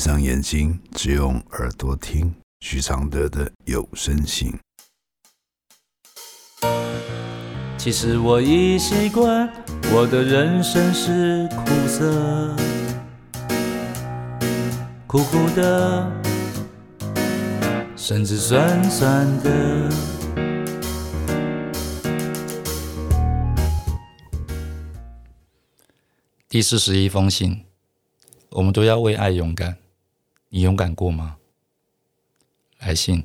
闭上眼睛，只用耳朵听许常德的有声信。其实我已习惯，我的人生是苦涩，苦苦的，甚至酸酸的。第四十一封信，我们都要为爱勇敢。你勇敢过吗？来信，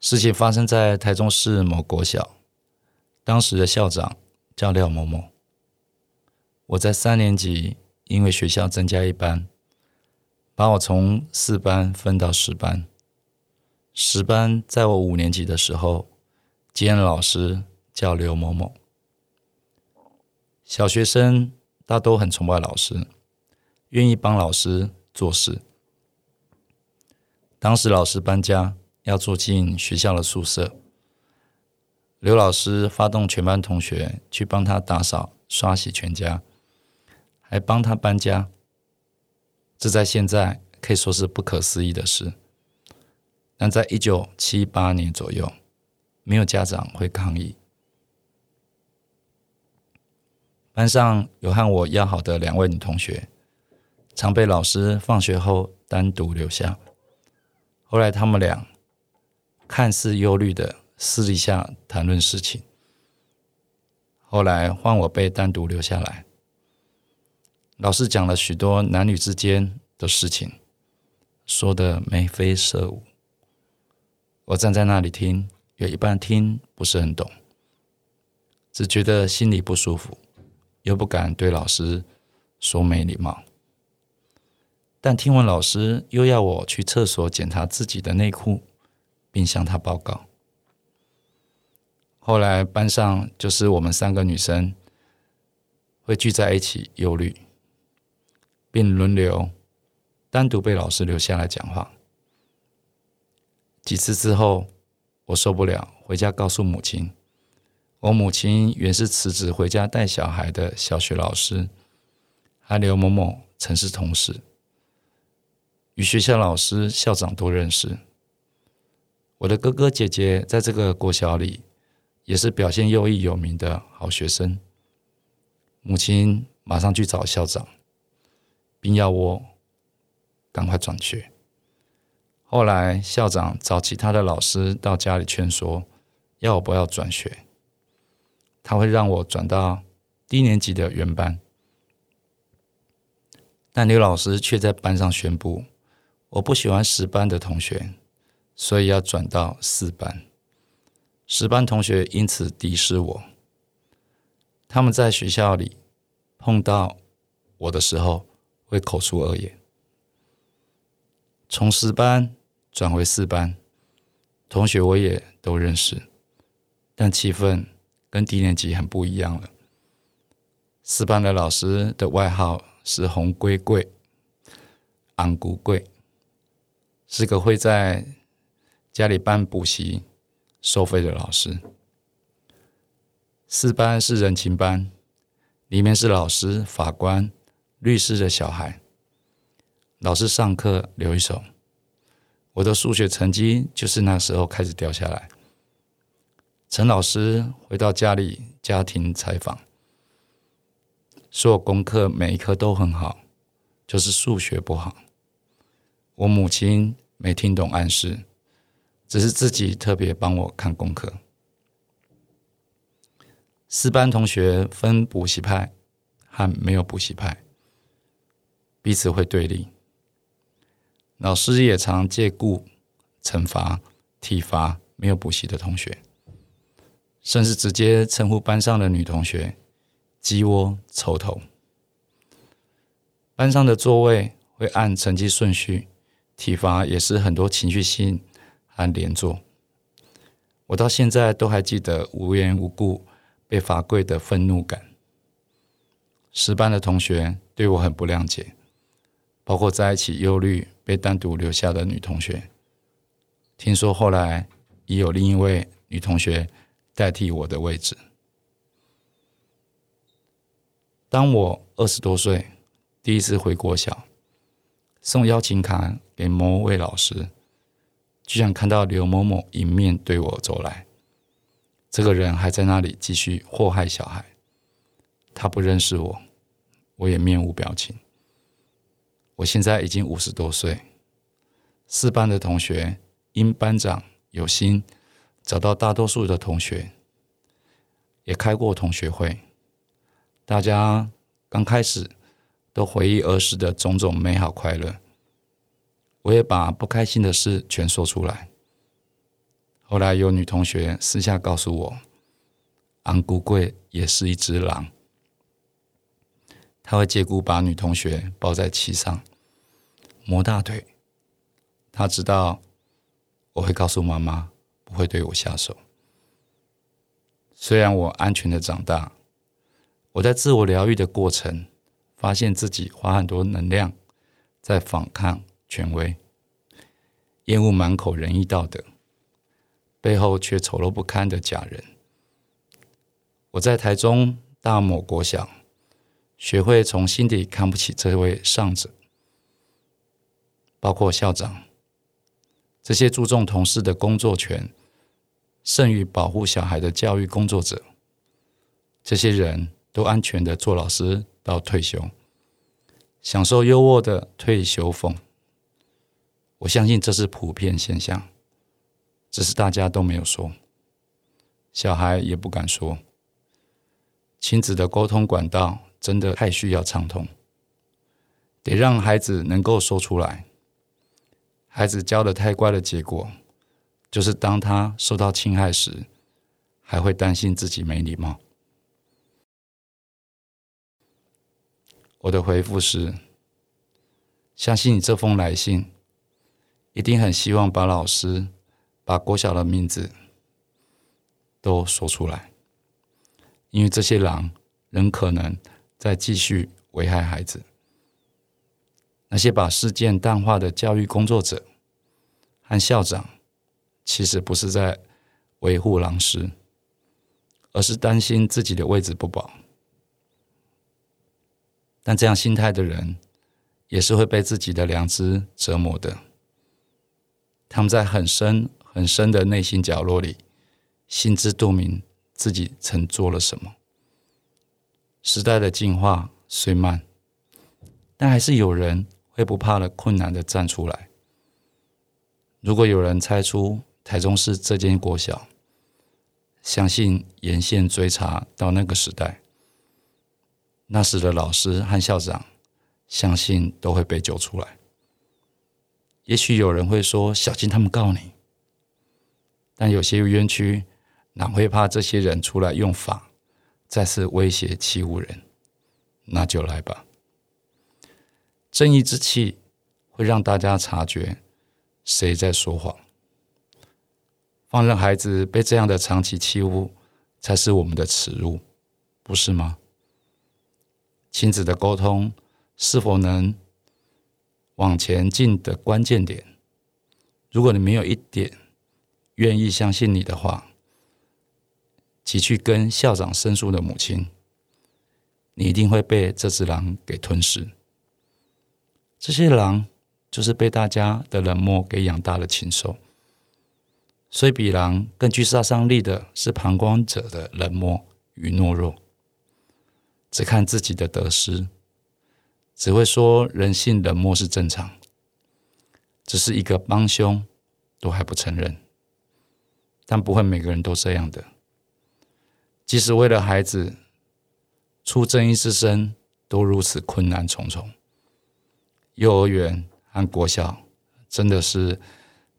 事情发生在台中市某国小。当时的校长叫廖某某。我在三年级，因为学校增加一班，把我从四班分到十班。十班在我五年级的时候，兼任老师叫刘某某。小学生大都很崇拜老师，愿意帮老师做事。当时老师搬家，要住进学校的宿舍。刘老师发动全班同学去帮他打扫、刷洗全家，还帮他搬家。这在现在可以说是不可思议的事，但在一九七八年左右，没有家长会抗议。班上有和我要好的两位女同学，常被老师放学后单独留下。后来他们俩看似忧虑的。私底下谈论事情，后来换我被单独留下来。老师讲了许多男女之间的事情，说的眉飞色舞。我站在那里听，有一半听不是很懂，只觉得心里不舒服，又不敢对老师说没礼貌。但听完老师又要我去厕所检查自己的内裤，并向他报告。后来班上就是我们三个女生会聚在一起忧虑，并轮流单独被老师留下来讲话。几次之后，我受不了，回家告诉母亲。我母亲原是辞职回家带小孩的小学老师，和刘某某曾是同事，与学校老师、校长都认识。我的哥哥姐姐在这个国小里。也是表现优异有名的好学生，母亲马上去找校长，并要我赶快转学。后来校长找其他的老师到家里劝说，要我不要转学，他会让我转到低年级的原班。但刘老师却在班上宣布，我不喜欢十班的同学，所以要转到四班。十班同学因此敌视我。他们在学校里碰到我的时候，会口出恶言。从十班转回四班，同学我也都认识，但气氛跟低年级很不一样了。四班的老师的外号是“红龟贵”、“昂古贵”，是个会在家里办补习。收费的老师，四班是人情班，里面是老师、法官、律师的小孩。老师上课留一手，我的数学成绩就是那时候开始掉下来。陈老师回到家里家庭采访，说我功课每一科都很好，就是数学不好。我母亲没听懂暗示。只是自己特别帮我看功课。四班同学分补习派和没有补习派，彼此会对立。老师也常借故惩罚、体罚没有补习的同学，甚至直接称呼班上的女同学“鸡窝臭头”。班上的座位会按成绩顺序，体罚也是很多情绪性。和连坐，我到现在都还记得无缘无故被罚跪的愤怒感。十班的同学对我很不谅解，包括在一起忧虑被单独留下的女同学。听说后来已有另一位女同学代替我的位置。当我二十多岁，第一次回国小，送邀请卡给某位老师，居然看到刘某某迎面对我走来，这个人还在那里继续祸害小孩。他不认识我，我也面无表情。我现在已经五十多岁，四班的同学因班长有心找到大多数的同学，也开过同学会，大家刚开始都回忆儿时的种种美好快乐，我也把不开心的事全说出来。后来有女同学私下告诉我，昂古贵也是一只狼。他会借故把女同学抱在膝上，磨大腿。他知道我会告诉妈妈，不会对我下手。虽然我安全的长大，我在自我疗愈的过程，发现自己花很多能量在反抗权威，厌恶满口仁义道德，背后却丑陋不堪的假人。我在台中大某国小。学会从心底看不起这位上者，包括校长，这些注重同事的工作权，胜于保护小孩的教育工作者，这些人都安全的做老师到退休，享受优渥的退休俸。我相信这是普遍现象，只是大家都没有说，小孩也不敢说，亲子的沟通管道。真的太需要畅通，得让孩子能够说出来。孩子教的太乖的结果，就是当他受到侵害时，还会担心自己没礼貌。我的回复是：相信你这封来信，一定很希望把老师、把国小的名字都说出来，因为这些狼仍可能。在继续危害孩子，那些把事件淡化的教育工作者和校长，其实不是在维护老师，而是担心自己的位置不保。但这样心态的人，也是会被自己的良知折磨的。他们在很深很深的内心角落里，心知肚明自己曾做了什么。时代的进化虽慢，但还是有人会不怕了困难的站出来。如果有人猜出台中市这间国小，相信沿线追查到那个时代，那时的老师和校长，相信都会被揪出来。也许有人会说：“小心他们告你。”但有些冤屈哪会怕这些人出来用法？再次威胁欺侮人，那就来吧。正义之气会让大家察觉谁在说谎。放任孩子被这样的长期欺侮，才是我们的耻辱，不是吗？亲子的沟通是否能往前进的关键点？如果你没有一点愿意相信你的话。即去跟校长申诉的母亲，你一定会被这只狼给吞噬。这些狼就是被大家的冷漠给养大的禽兽，所以比狼更具杀伤力的是旁观者的冷漠与懦弱，只看自己的得失，只会说人性冷漠是正常，只是一个帮凶都还不承认，但不会每个人都这样的。即使为了孩子出正义之声，都如此困难重重。幼儿园和国小真的是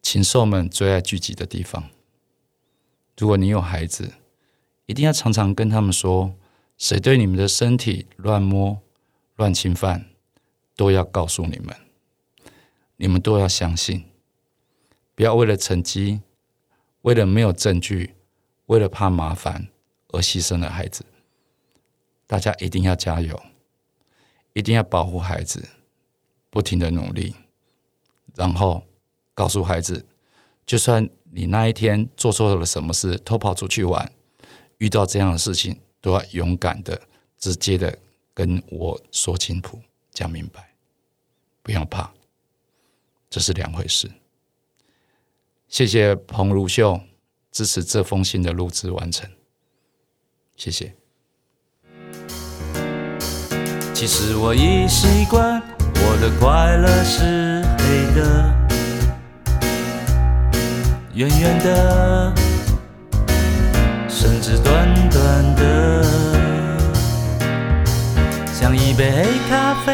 禽兽们最爱聚集的地方。如果你有孩子，一定要常常跟他们说：谁对你们的身体乱摸、乱侵犯，都要告诉你们。你们都要相信，不要为了成绩，为了没有证据，为了怕麻烦。而牺牲了孩子，大家一定要加油，一定要保护孩子，不停的努力，然后告诉孩子，就算你那一天做错了什么事，偷跑出去玩，遇到这样的事情，都要勇敢的、直接的跟我说清楚、讲明白，不要怕，这是两回事。谢谢彭如秀支持这封信的录制完成，谢谢。其实我已习惯，我的快乐是黑的，圆圆的，甚至短短的，像一杯黑咖啡，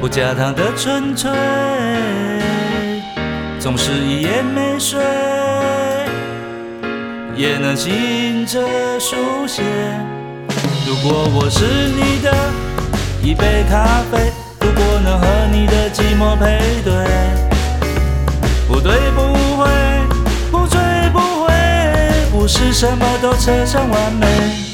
不加糖的纯粹。总是一夜没睡，也能醒着书写。如果我是你的一杯咖啡，如果能和你的寂寞配对，不对不会，不醉不回，不是什么都扯上完美。